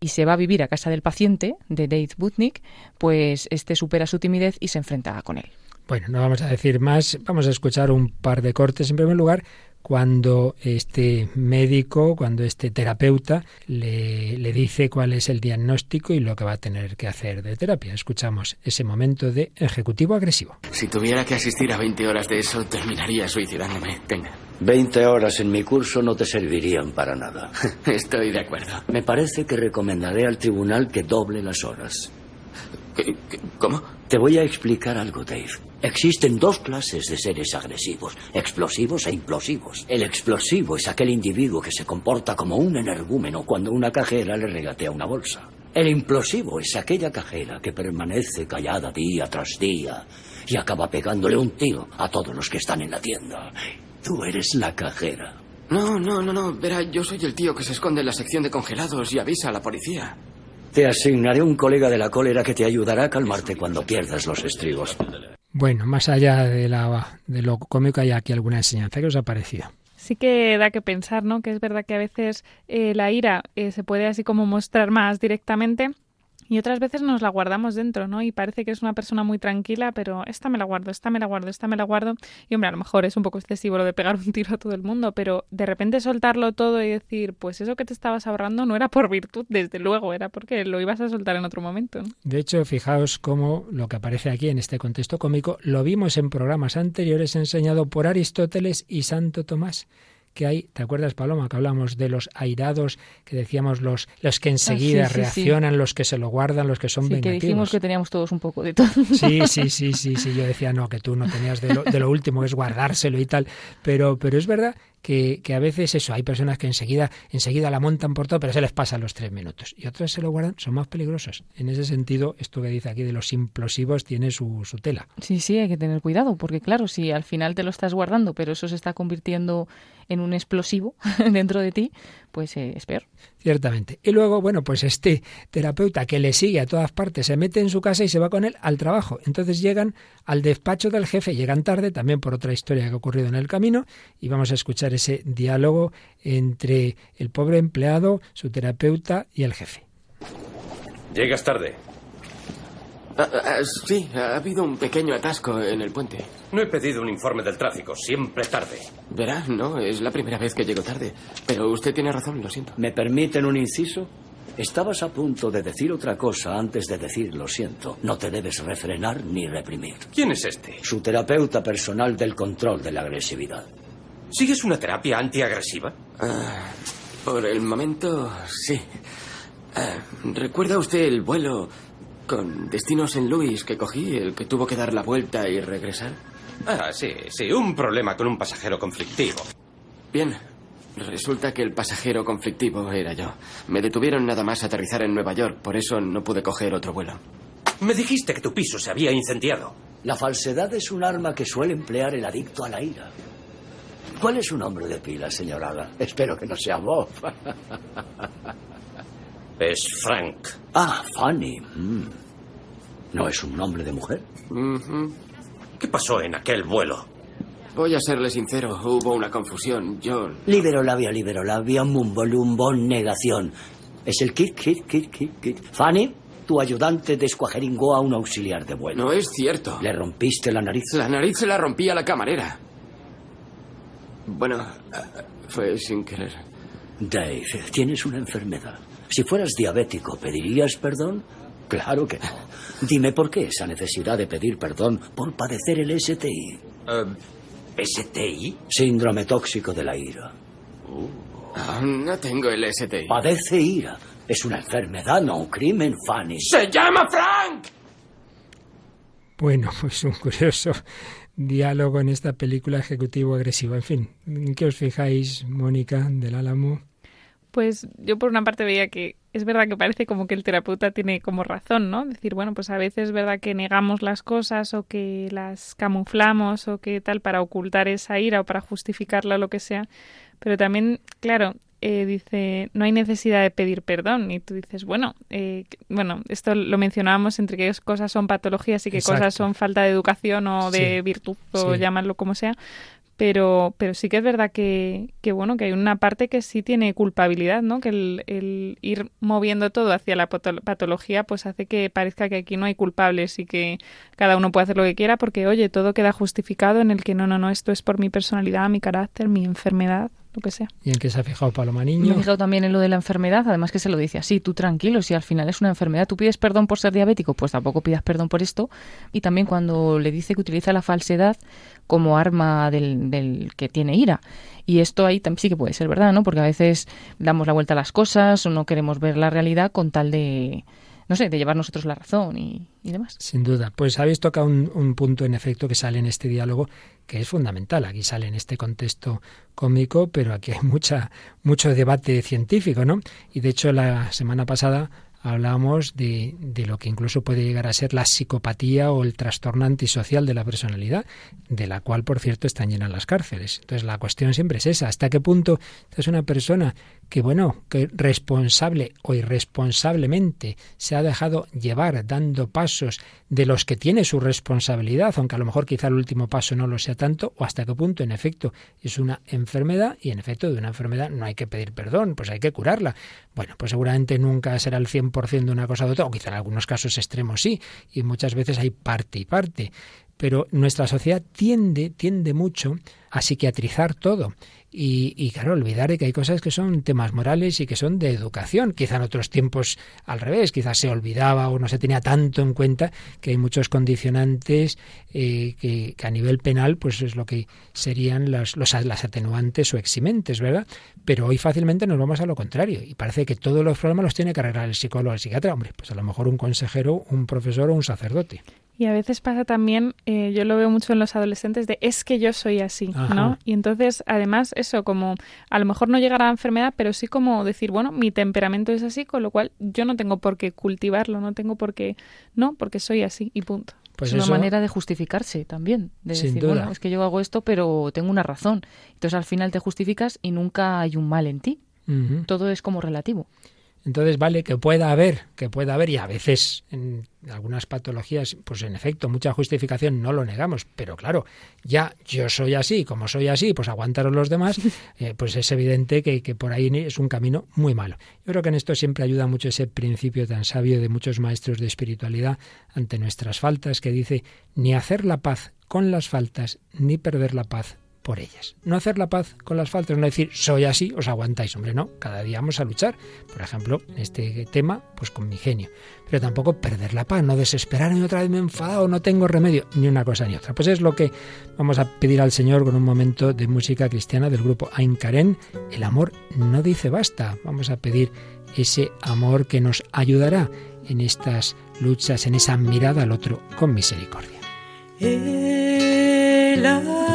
y se va a vivir a casa del paciente, de Dave Butnick, pues este supera su timidez y se enfrenta con él. Bueno, no vamos a decir más, vamos a escuchar un par de cortes. En primer lugar, cuando este médico, cuando este terapeuta le, le, dice cuál es el diagnóstico y lo que va a tener que hacer de terapia. Escuchamos ese momento de ejecutivo agresivo. Si tuviera que asistir a 20 horas de eso, terminaría suicidándome. Tenga. 20 horas en mi curso no te servirían para nada. (laughs) Estoy de acuerdo. Me parece que recomendaré al tribunal que doble las horas. ¿Cómo? Te voy a explicar algo, Dave. Existen dos clases de seres agresivos, explosivos e implosivos. El explosivo es aquel individuo que se comporta como un energúmeno cuando una cajera le regatea una bolsa. El implosivo es aquella cajera que permanece callada día tras día y acaba pegándole un tiro a todos los que están en la tienda. Tú eres la cajera. No, no, no, no. Verá, yo soy el tío que se esconde en la sección de congelados y avisa a la policía. Te asignaré un colega de la cólera que te ayudará a calmarte cuando pierdas los estribos. Bueno, más allá de, la, de lo cómico, hay aquí alguna enseñanza que os ha parecido sí que da que pensar, ¿no? Que es verdad que a veces eh, la ira eh, se puede así como mostrar más directamente y otras veces nos la guardamos dentro, ¿no? Y parece que es una persona muy tranquila, pero esta me la guardo, esta me la guardo, esta me la guardo. Y hombre, a lo mejor es un poco excesivo lo de pegar un (laughs) tiro a todo el mundo, pero de repente soltarlo todo y decir, pues eso que te estabas ahorrando no era por virtud, desde luego, era porque lo ibas a soltar en otro momento. ¿no? De hecho, fijaos cómo lo que aparece aquí en este contexto cómico lo vimos en programas anteriores enseñado por Aristóteles y Santo Tomás que hay, ¿te acuerdas Paloma que hablamos de los airados, que decíamos los los que enseguida ah, reaccionan, los que se lo guardan, los que son sí, que dijimos que teníamos todos un poco de todo. Sí, sí, sí, sí, sí, yo decía no, que tú no tenías de lo, de lo último, que es guardárselo y tal, pero pero es verdad que, que, a veces eso, hay personas que enseguida, enseguida la montan por todo, pero se les pasa los tres minutos. Y otras se lo guardan, son más peligrosos. En ese sentido, esto que dice aquí de los implosivos tiene su, su tela. Sí, sí, hay que tener cuidado, porque claro, si al final te lo estás guardando, pero eso se está convirtiendo en un explosivo (laughs) dentro de ti, pues eh, es peor. Ciertamente. Y luego, bueno, pues este terapeuta que le sigue a todas partes se mete en su casa y se va con él al trabajo. Entonces llegan al despacho del jefe, llegan tarde, también por otra historia que ha ocurrido en el camino, y vamos a escuchar ese diálogo entre el pobre empleado, su terapeuta y el jefe. Llegas tarde. Ah, ah, sí, ha habido un pequeño atasco en el puente. No he pedido un informe del tráfico, siempre tarde. Verá, no, es la primera vez que llego tarde. Pero usted tiene razón, lo siento. ¿Me permiten un inciso? Estabas a punto de decir otra cosa antes de decir lo siento. No te debes refrenar ni reprimir. ¿Quién es este? Su terapeuta personal del control de la agresividad. ¿Sigues una terapia antiagresiva? Ah, por el momento, sí. ¿Recuerda usted el vuelo con destino St. Louis que cogí, el que tuvo que dar la vuelta y regresar. Ah, sí, sí, un problema con un pasajero conflictivo. Bien, resulta que el pasajero conflictivo era yo. Me detuvieron nada más aterrizar en Nueva York, por eso no pude coger otro vuelo. Me dijiste que tu piso se había incendiado. La falsedad es un arma que suele emplear el adicto a la ira. ¿Cuál es su nombre de pila, señorada? Espero que no sea Bob. (laughs) es Frank. Ah, Fanny. Mm. ¿No es un nombre de mujer? ¿Qué pasó en aquel vuelo? Voy a serle sincero, hubo una confusión. Yo. Liberolabia, liberolabia, mumbo, negación. Es el kit, kit, kit, kit, kit. Fanny, tu ayudante descuajeringó a un auxiliar de vuelo. No es cierto. ¿Le rompiste la nariz? La nariz se la rompí a la camarera. Bueno, fue sin querer. Dave, tienes una enfermedad. Si fueras diabético, ¿pedirías perdón? Claro que no. Dime por qué esa necesidad de pedir perdón por padecer el STI. Eh, ¿STI? Síndrome tóxico de la ira. Ah, no tengo el STI. Padece ira. Es una enfermedad, no un crimen, Fanny. ¡Se llama Frank! Bueno, pues un curioso diálogo en esta película ejecutivo agresivo. En fin, ¿en qué os fijáis, Mónica del Álamo? Pues yo por una parte veía que es verdad que parece como que el terapeuta tiene como razón, ¿no? Decir, bueno, pues a veces es verdad que negamos las cosas o que las camuflamos o que tal para ocultar esa ira o para justificarla o lo que sea. Pero también, claro, eh, dice, no hay necesidad de pedir perdón. Y tú dices, bueno, eh, bueno, esto lo mencionábamos entre qué cosas son patologías y qué cosas son falta de educación o de virtud, o llamarlo como sea pero, pero sí que es verdad que, que, bueno, que hay una parte que sí tiene culpabilidad, ¿no? Que el, el, ir moviendo todo hacia la patología, pues hace que parezca que aquí no hay culpables y que cada uno puede hacer lo que quiera, porque oye, todo queda justificado en el que no, no, no, esto es por mi personalidad, mi carácter, mi enfermedad, lo que sea. ¿Y en qué se ha fijado Paloma Niño? Me he fijado también en lo de la enfermedad, además que se lo dice así, tú tranquilo, si al final es una enfermedad, tú pides perdón por ser diabético, pues tampoco pidas perdón por esto. Y también cuando le dice que utiliza la falsedad como arma del, del que tiene ira. Y esto ahí sí que puede ser verdad, ¿no? Porque a veces damos la vuelta a las cosas o no queremos ver la realidad con tal de no sé, de llevar nosotros la razón y, demás. Sin duda. Pues habéis tocado un, punto, en efecto, que sale en este diálogo que es fundamental. Aquí sale en este contexto cómico, pero aquí hay mucha, mucho debate científico, ¿no? Y de hecho, la semana pasada hablamos de, de, lo que incluso puede llegar a ser la psicopatía o el trastorno antisocial de la personalidad, de la cual, por cierto, están llenas las cárceles. Entonces, la cuestión siempre es esa, ¿hasta qué punto es una persona que, bueno, que responsable o irresponsablemente se ha dejado llevar dando pasos de los que tiene su responsabilidad, aunque a lo mejor quizá el último paso no lo sea tanto, o hasta qué punto, en efecto, es una enfermedad y, en efecto, de una enfermedad no hay que pedir perdón, pues hay que curarla. Bueno, pues seguramente nunca será el 100% de una cosa de otra, o quizá en algunos casos extremos sí, y muchas veces hay parte y parte. Pero nuestra sociedad tiende, tiende mucho a psiquiatrizar todo y, y, claro, olvidar que hay cosas que son temas morales y que son de educación. Quizá en otros tiempos al revés, quizás se olvidaba o no se tenía tanto en cuenta que hay muchos condicionantes eh, que, que, a nivel penal pues es lo que serían las, los, las atenuantes o eximentes, ¿verdad? Pero hoy fácilmente nos vamos a lo contrario y parece que todos los problemas los tiene que arreglar el psicólogo o el psiquiatra. Hombre, pues a lo mejor un consejero, un profesor o un sacerdote. Y a veces pasa también, eh, yo lo veo mucho en los adolescentes, de es que yo soy así, Ajá. ¿no? Y entonces, además, eso, como a lo mejor no llegar a la enfermedad, pero sí como decir, bueno, mi temperamento es así, con lo cual yo no tengo por qué cultivarlo, no tengo por qué, no, porque soy así y punto. Pues es una eso, manera de justificarse también, de decir, duda. bueno, es que yo hago esto, pero tengo una razón. Entonces al final te justificas y nunca hay un mal en ti. Uh -huh. Todo es como relativo. Entonces, vale, que pueda haber, que pueda haber, y a veces en algunas patologías, pues en efecto, mucha justificación no lo negamos, pero claro, ya yo soy así, como soy así, pues aguantaros los demás, (laughs) eh, pues es evidente que, que, por ahí es un camino muy malo. Yo creo que en esto siempre ayuda mucho ese principio tan sabio de muchos maestros de espiritualidad ante nuestras faltas, que dice, ni hacer la paz con las faltas, ni perder la paz por ellas. No hacer la paz con las faltas, no decir soy así, os aguantáis, hombre, no, cada día vamos a luchar. Por ejemplo, en este tema, pues con mi genio. Pero tampoco perder la paz, no desesperarme otra vez me he enfadado, no tengo remedio, ni una cosa ni otra. Pues es lo que vamos a pedir al Señor con un momento de música cristiana del grupo Ain Karen. El amor no dice basta. Vamos a pedir ese amor que nos ayudará en estas luchas, en esa mirada al otro con misericordia. El amor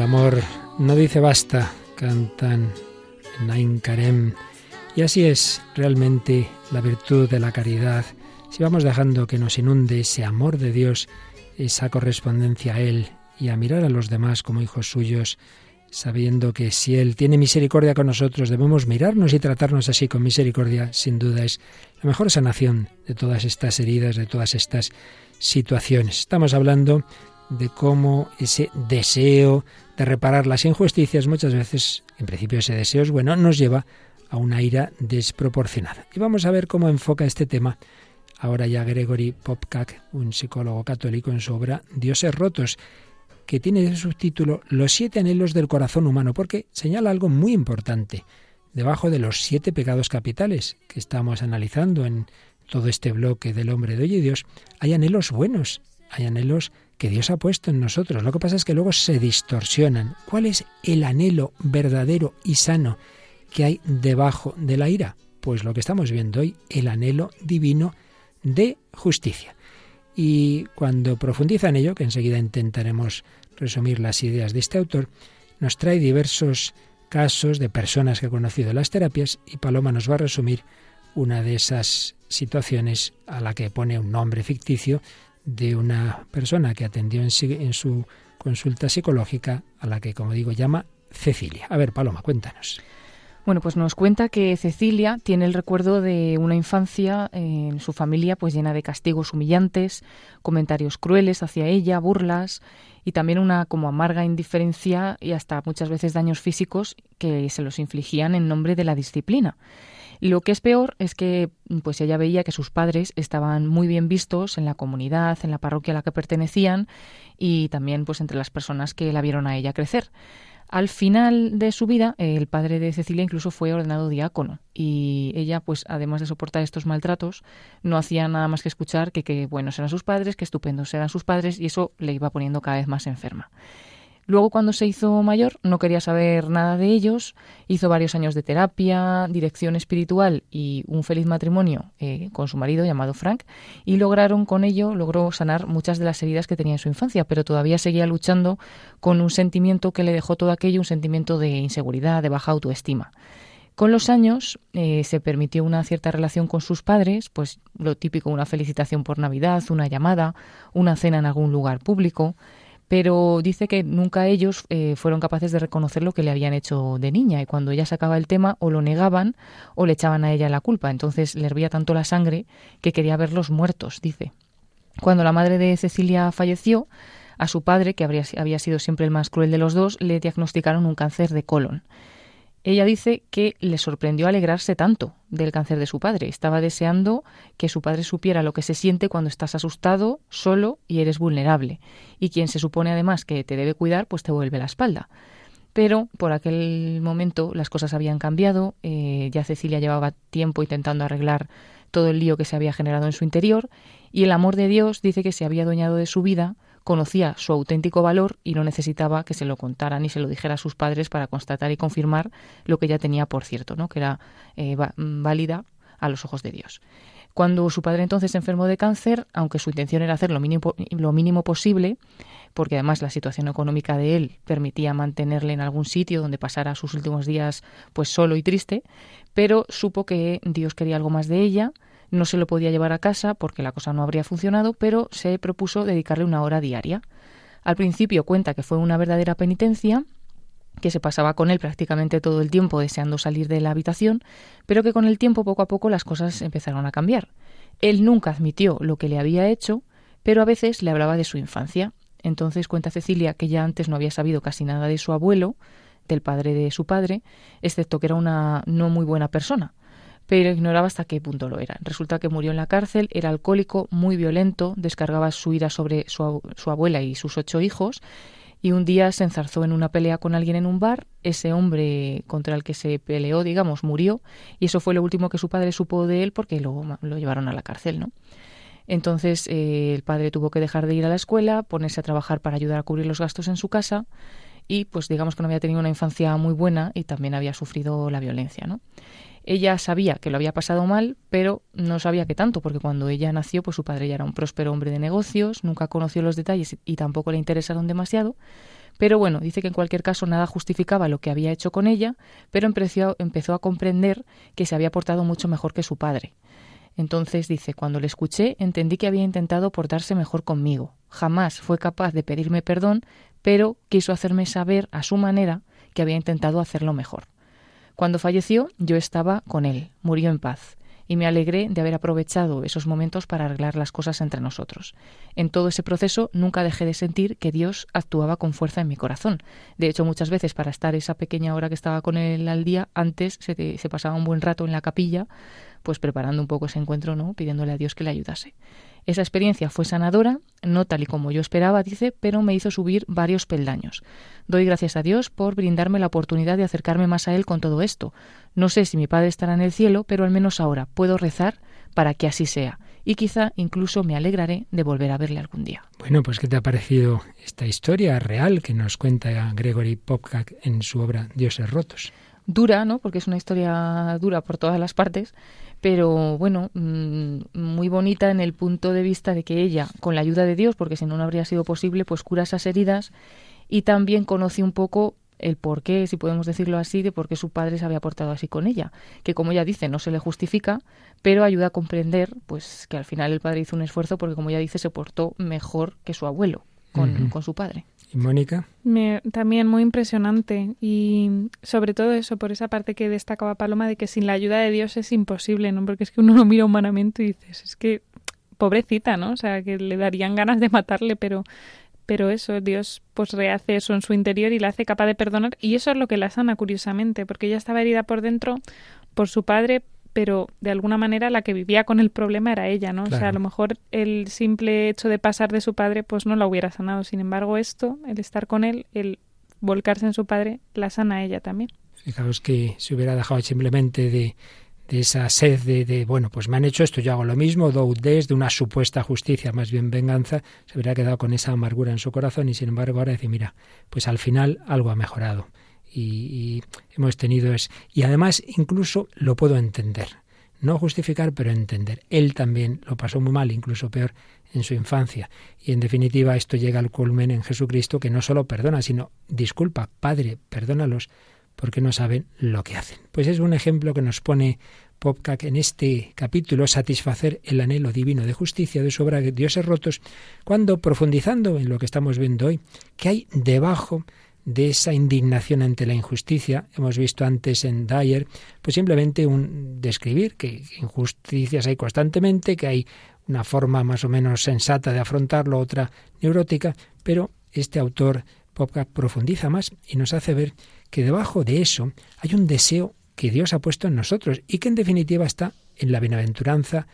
El amor no dice basta, cantan Nain Karem. Y así es realmente la virtud de la caridad. Si vamos dejando que nos inunde ese amor de Dios, esa correspondencia a Él y a mirar a los demás como hijos suyos, sabiendo que si Él tiene misericordia con nosotros, debemos mirarnos y tratarnos así con misericordia, sin duda es la mejor sanación de todas estas heridas, de todas estas situaciones. Estamos hablando de cómo ese deseo de reparar las injusticias muchas veces, en principio ese deseo es bueno, nos lleva a una ira desproporcionada. Y vamos a ver cómo enfoca este tema ahora ya Gregory Popcak, un psicólogo católico, en su obra Dioses rotos, que tiene el subtítulo Los siete anhelos del corazón humano, porque señala algo muy importante. Debajo de los siete pecados capitales que estamos analizando en todo este bloque del hombre de hoy y Dios, hay anhelos buenos, hay anhelos que Dios ha puesto en nosotros. Lo que pasa es que luego se distorsionan. ¿Cuál es el anhelo verdadero y sano que hay debajo de la ira? Pues lo que estamos viendo hoy, el anhelo divino de justicia. Y cuando profundiza en ello, que enseguida intentaremos resumir las ideas de este autor, nos trae diversos casos de personas que ha conocido las terapias y Paloma nos va a resumir una de esas situaciones a la que pone un nombre ficticio de una persona que atendió en, su consulta psicológica a la que, como digo, llama Cecilia. A ver, Paloma, cuéntanos. Bueno, pues nos cuenta que Cecilia tiene el recuerdo de una infancia en su familia pues llena de castigos humillantes, comentarios crueles hacia ella, burlas y también una como amarga indiferencia y hasta muchas veces daños físicos que se los infligían en nombre de la disciplina. Lo que es peor es que pues ella veía que sus padres estaban muy bien vistos en la comunidad, en la parroquia a la que pertenecían y también pues entre las personas que la vieron a ella crecer. Al final de su vida, el padre de Cecilia incluso fue ordenado diácono y ella, pues además de soportar estos maltratos, no hacía nada más que escuchar que, que buenos eran sus padres, que estupendos eran sus padres y eso le iba poniendo cada vez más enferma. Luego, cuando se hizo mayor, no quería saber nada de ellos, hizo varios años de terapia, dirección espiritual y un feliz matrimonio eh, con su marido llamado Frank, y lograron con ello, logró sanar muchas de las heridas que tenía en su infancia, pero todavía seguía luchando con un sentimiento que le dejó todo aquello, un sentimiento de inseguridad, de baja autoestima. Con los años eh, se permitió una cierta relación con sus padres, pues lo típico, una felicitación por Navidad, una llamada, una cena en algún lugar público, pero dice que nunca ellos eh, fueron capaces de reconocer lo que le habían hecho de niña y cuando ella sacaba el tema o lo negaban o le echaban a ella la culpa. Entonces le hervía tanto la sangre que quería verlos muertos, dice. Cuando la madre de Cecilia falleció, a su padre, que había sido siempre el más cruel de los dos, le diagnosticaron un cáncer de colon. Ella dice que le sorprendió alegrarse tanto del cáncer de su padre. Estaba deseando que su padre supiera lo que se siente cuando estás asustado, solo y eres vulnerable. Y quien se supone además que te debe cuidar, pues te vuelve la espalda. Pero por aquel momento las cosas habían cambiado. Eh, ya Cecilia llevaba tiempo intentando arreglar todo el lío que se había generado en su interior. Y el amor de Dios dice que se había adueñado de su vida conocía su auténtico valor y no necesitaba que se lo contara ni se lo dijera a sus padres para constatar y confirmar lo que ya tenía por cierto, ¿no? que era eh, válida a los ojos de Dios. Cuando su padre entonces se enfermó de cáncer, aunque su intención era hacer lo mínimo, lo mínimo posible, porque además la situación económica de él permitía mantenerle en algún sitio donde pasara sus últimos días pues solo y triste, pero supo que Dios quería algo más de ella, no se lo podía llevar a casa porque la cosa no habría funcionado, pero se propuso dedicarle una hora diaria. Al principio cuenta que fue una verdadera penitencia, que se pasaba con él prácticamente todo el tiempo deseando salir de la habitación, pero que con el tiempo poco a poco las cosas empezaron a cambiar. Él nunca admitió lo que le había hecho, pero a veces le hablaba de su infancia. Entonces cuenta Cecilia que ya antes no había sabido casi nada de su abuelo, del padre de su padre, excepto que era una no muy buena persona pero ignoraba hasta qué punto lo era. Resulta que murió en la cárcel, era alcohólico, muy violento, descargaba su ira sobre su, abuela y sus ocho hijos, y un día se enzarzó en una pelea con alguien en un bar, ese hombre contra el que se peleó, digamos, murió, y eso fue lo último que su padre supo de él porque lo, lo llevaron a la cárcel, ¿no? Entonces eh, el padre tuvo que dejar de ir a la escuela, ponerse a trabajar para ayudar a cubrir los gastos en su casa, y pues digamos que no había tenido una infancia muy buena y también había sufrido la violencia, ¿no? Ella sabía que lo había pasado mal, pero no sabía qué tanto, porque cuando ella nació, pues su padre ya era un próspero hombre de negocios, nunca conoció los detalles y tampoco le interesaron demasiado. Pero bueno, dice que en cualquier caso nada justificaba lo que había hecho con ella, pero empezó, empezó a comprender que se había portado mucho mejor que su padre. Entonces dice, cuando le escuché entendí que había intentado portarse mejor conmigo. Jamás fue capaz de pedirme perdón, pero quiso hacerme saber a su manera que había intentado hacerlo mejor. Cuando falleció, yo estaba con él, murió en paz, y me alegré de haber aprovechado esos momentos para arreglar las cosas entre nosotros. En todo ese proceso nunca dejé de sentir que Dios actuaba con fuerza en mi corazón. De hecho, muchas veces para estar esa pequeña hora que estaba con él al día, antes se, se pasaba un buen rato en la capilla, pues preparando un poco ese encuentro, ¿no? pidiéndole a Dios que le ayudase. Esa experiencia fue sanadora, no tal y como yo esperaba, dice, pero me hizo subir varios peldaños. Doy gracias a Dios por brindarme la oportunidad de acercarme más a Él con todo esto. No sé si mi Padre estará en el cielo, pero al menos ahora puedo rezar para que así sea. Y quizá incluso me alegraré de volver a verle algún día. Bueno, pues ¿qué te ha parecido esta historia real que nos cuenta Gregory Popcak en su obra Dioses Rotos? Dura, ¿no? Porque es una historia dura por todas las partes, pero bueno, mm, muy bonita en el punto de vista de que ella, con la ayuda de Dios, porque si no, no habría sido posible, pues cura esas heridas y también conoce un poco el por qué, si podemos decirlo así, de por qué su padre se había portado así con ella, que como ella dice, no se le justifica, pero ayuda a comprender pues que al final el padre hizo un esfuerzo porque como ella dice, se portó mejor que su abuelo con, con su padre. ¿Y Mónica? Me, también muy impresionante y sobre todo eso, por esa parte que destacaba Paloma de que sin la ayuda de Dios es imposible, ¿no? Porque es que uno lo mira humanamente y dices, es que pobrecita, ¿no? O sea, que le darían ganas de matarle, pero pero eso, Dios pues rehace eso en su interior y la hace capaz de perdonar y eso es lo que la sana curiosamente, porque ella estaba herida por dentro por su padre, pero de alguna manera la que vivía con el problema era ella, ¿no? O sea, a lo mejor el simple hecho de pasar de su padre pues no la hubiera sanado, sin embargo esto, el estar con él, el volcarse en su padre, la sana a ella también. Fijaos que se hubiera dejado simplemente de de esa sed de, bueno, pues me han hecho esto, yo hago lo mismo, des de una supuesta justicia, más bien venganza, se hubiera quedado con esa amargura en su corazón y sin embargo ahora dice, mira, pues al final algo ha mejorado y, hemos tenido es y además incluso lo puedo entender, no justificar, pero entender. Él también lo pasó muy mal, incluso peor en su infancia. Y en definitiva esto llega al culmen en Jesucristo que no solo perdona, sino disculpa, Padre, perdónalos porque no saben lo que hacen. Pues es un ejemplo que nos pone Popcak en este capítulo, satisfacer el anhelo divino de justicia de su obra de dioses rotos, cuando profundizando en lo que estamos viendo hoy, que hay debajo de esa indignación ante la injusticia, hemos visto antes en Dyer, pues simplemente un describir que injusticias hay constantemente, que hay una forma más o menos sensata de afrontarlo, otra neurótica, pero este autor Popcak profundiza más y nos hace ver que debajo de eso hay un deseo que Dios ha puesto en nosotros y que en definitiva está en la bienaventuranza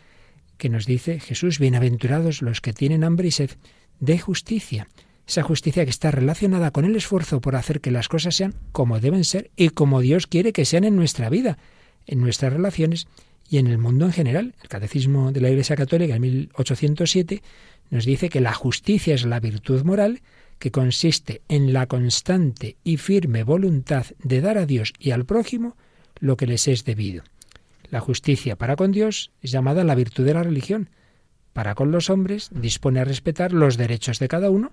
que nos dice Jesús, bienaventurados los que tienen hambre y sed de justicia. Esa justicia que está relacionada con el esfuerzo por hacer que las cosas sean como deben ser y como Dios quiere que sean en nuestra vida, en nuestras relaciones y en el mundo en general. El Catecismo de la Iglesia Católica en 1807 nos dice que la justicia es la virtud moral que consiste en la constante y firme voluntad de dar a Dios y al prójimo lo que les es debido. La justicia para con Dios es llamada la virtud de la religión. Para con los hombres dispone a respetar los derechos de cada uno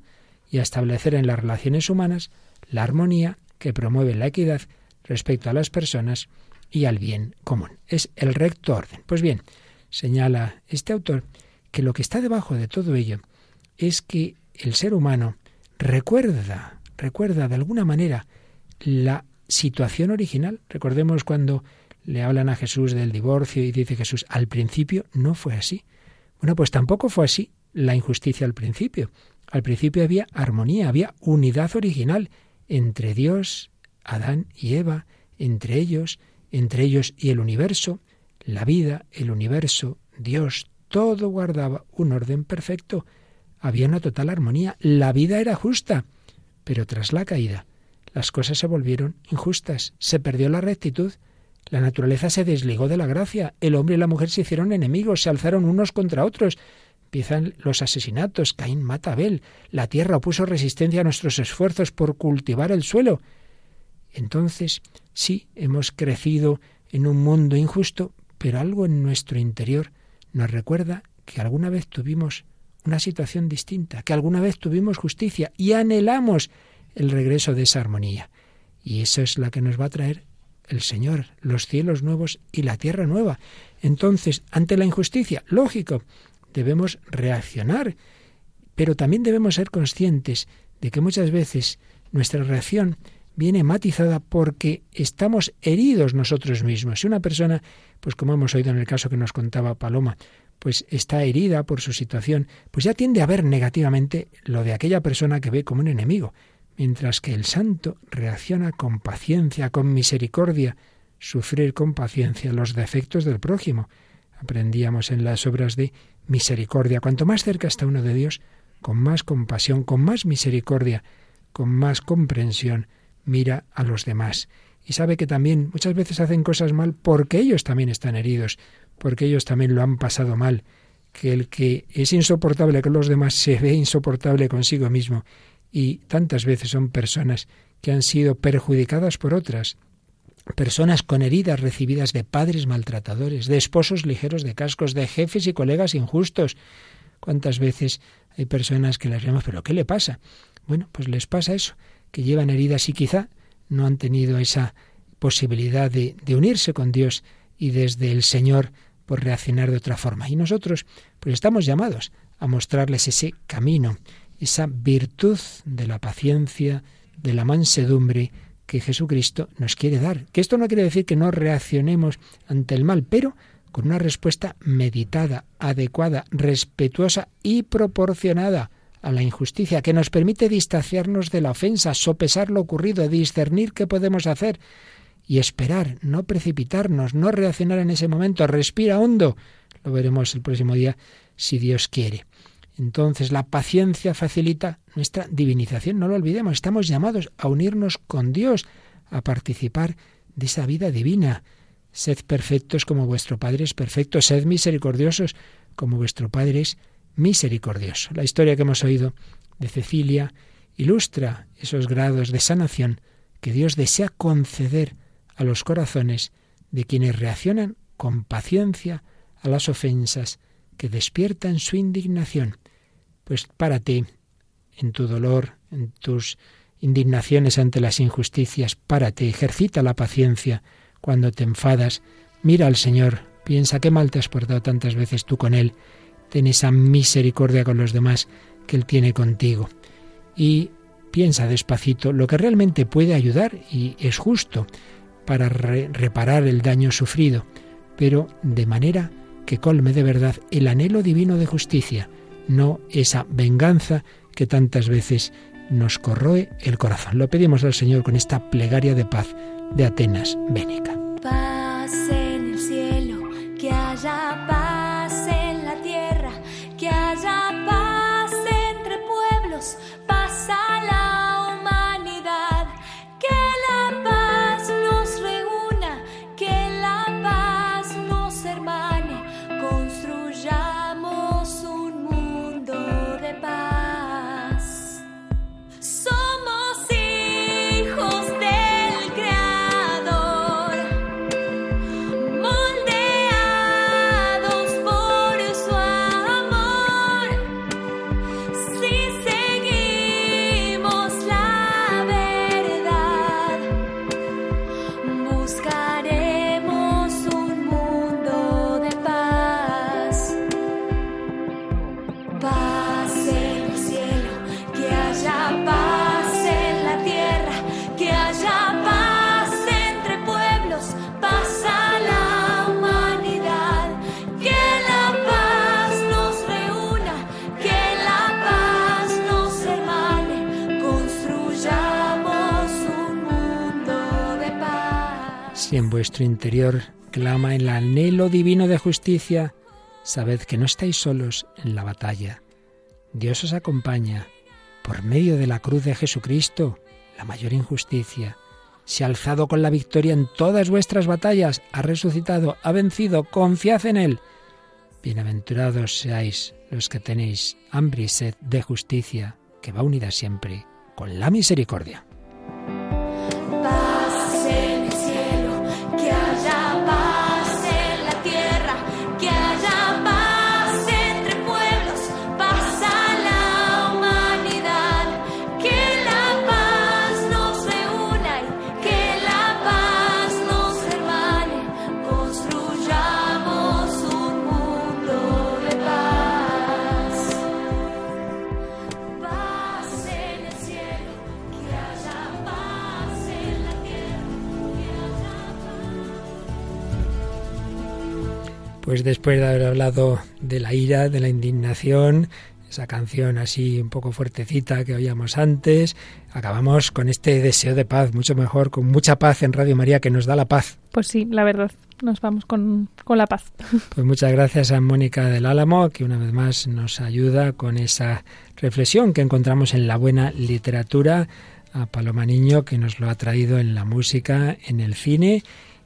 y a establecer en las relaciones humanas la armonía que promueve la equidad respecto a las personas y al bien común. Es el recto orden. Pues bien, señala este autor que lo que está debajo de todo ello es que el ser humano recuerda, recuerda de alguna manera la situación original. Recordemos cuando le hablan a Jesús del divorcio y dice Jesús, al principio no fue así. Bueno, pues tampoco fue así la injusticia al principio. Al principio había armonía, había unidad original entre Dios, Adán y Eva, entre ellos, entre ellos y el universo, la vida, el universo, Dios, todo guardaba un orden perfecto. Había una total armonía, la vida era justa, pero tras la caída las cosas se volvieron injustas, se perdió la rectitud, la naturaleza se desligó de la gracia, el hombre y la mujer se hicieron enemigos, se alzaron unos contra otros, empiezan los asesinatos, Caín mata a Abel, la tierra opuso resistencia a nuestros esfuerzos por cultivar el suelo. Entonces, sí, hemos crecido en un mundo injusto, pero algo en nuestro interior nos recuerda que alguna vez tuvimos una situación distinta, que alguna vez tuvimos justicia y anhelamos el regreso de esa armonía. Y eso es la que nos va a traer el Señor, los cielos nuevos y la tierra nueva. Entonces, ante la injusticia, lógico, debemos reaccionar, pero también debemos ser conscientes de que muchas veces nuestra reacción viene matizada porque estamos heridos nosotros mismos. Si una persona, pues como hemos oído en el caso que nos contaba Paloma, pues está herida por su situación, pues ya tiende a ver negativamente lo de aquella persona que ve como un enemigo, mientras que el santo reacciona con paciencia, con misericordia, sufrir con paciencia los defectos del prójimo. Aprendíamos en las obras de misericordia. Cuanto más cerca está uno de Dios, con más compasión, con más misericordia, con más comprensión, mira a los demás. Y sabe que también muchas veces hacen cosas mal porque ellos también están heridos, porque ellos también lo han pasado mal, que el que es insoportable con los demás se ve insoportable consigo mismo, y tantas veces son personas que han sido perjudicadas por otras, personas con heridas recibidas de padres maltratadores, de esposos ligeros de cascos, de jefes y colegas injustos. ¿Cuántas veces hay personas que les vemos, pero ¿qué le pasa? Bueno, pues les pasa eso, que llevan heridas y quizá no han tenido esa posibilidad de, de unirse con Dios y desde el Señor por reaccionar de otra forma. Y nosotros, pues estamos llamados a mostrarles ese camino, esa virtud de la paciencia, de la mansedumbre que Jesucristo nos quiere dar. Que esto no quiere decir que no reaccionemos ante el mal, pero con una respuesta meditada, adecuada, respetuosa y proporcionada a la injusticia, que nos permite distanciarnos de la ofensa, sopesar lo ocurrido, discernir qué podemos hacer y esperar, no precipitarnos, no reaccionar en ese momento, respira hondo. Lo veremos el próximo día si Dios quiere. Entonces la paciencia facilita nuestra divinización, no lo olvidemos, estamos llamados a unirnos con Dios, a participar de esa vida divina. Sed perfectos como vuestro Padre es perfecto, sed misericordiosos como vuestro Padre es misericordioso. La historia que hemos oído de Cecilia ilustra esos grados de sanación que Dios desea conceder a los corazones de quienes reaccionan con paciencia a las ofensas que despiertan su indignación. Pues párate en tu dolor, en tus indignaciones ante las injusticias, párate, ejercita la paciencia, cuando te enfadas, mira al Señor, piensa qué mal te has portado tantas veces tú con Él, ten esa misericordia con los demás que Él tiene contigo. Y piensa despacito. Lo que realmente puede ayudar y es justo para reparar el daño sufrido, pero de manera que colme de verdad el anhelo divino de justicia, no esa venganza que tantas veces nos corroe el corazón. Lo pedimos al Señor con esta plegaria de paz de Atenas Bénica. En vuestro interior clama el anhelo divino de justicia, sabed que no estáis solos en la batalla. Dios os acompaña. Por medio de la cruz de Jesucristo, la mayor injusticia, se ha alzado con la victoria en todas vuestras batallas, ha resucitado, ha vencido, confiad en Él. Bienaventurados seáis los que tenéis hambre y sed de justicia, que va unida siempre con la misericordia. Pues después de haber hablado de la ira, de la indignación, esa canción así un poco fuertecita que oíamos antes, acabamos con este deseo de paz, mucho mejor, con mucha paz en Radio María que nos da la paz. Pues sí, la verdad, nos vamos con, con la paz. (laughs) Pues muchas gracias a Mónica del Álamo, que una vez más nos ayuda con esa reflexión que encontramos en la buena literatura, a Paloma Niño, que nos lo ha traído en la música, en el cine.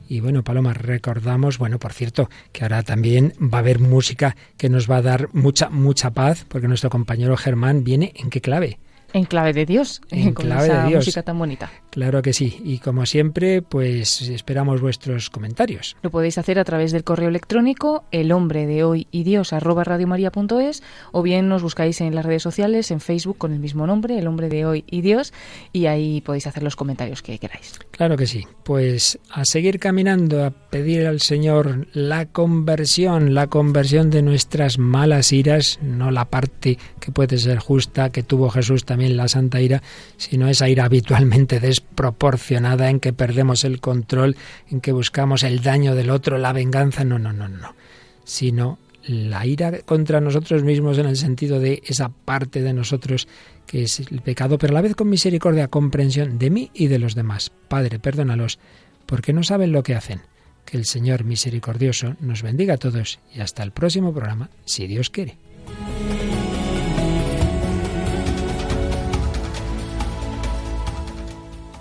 Y bueno, Paloma, recordamos, bueno, por cierto, que ahora también va a haber música que nos va a dar mucha, mucha paz, porque nuestro compañero Germán viene en qué clave? En clave de Dios, En con clave esa de Dios. música tan bonita. Claro que sí. Y como siempre, pues esperamos vuestros comentarios. Lo podéis hacer a través del correo electrónico el hombre de hoy y Dios arroba radiomaria.es o bien nos buscáis en las redes sociales, en Facebook con el mismo nombre, el hombre de hoy y Dios, y ahí podéis hacer los comentarios que queráis. Claro que sí. Pues a seguir caminando, a pedir al Señor la conversión, la conversión de nuestras malas iras, no la parte que puede ser justa, que tuvo Jesús también la santa ira, sino esa ira habitualmente desproporcionada en que perdemos el control, en que buscamos el daño del otro, la venganza, no, no, no, no, sino la ira contra nosotros mismos en el sentido de esa parte de nosotros que es el pecado, pero a la vez con misericordia, comprensión de mí y de los demás. Padre, perdónalos, porque no saben lo que hacen. Que el Señor misericordioso nos bendiga a todos y hasta el próximo programa, si Dios quiere.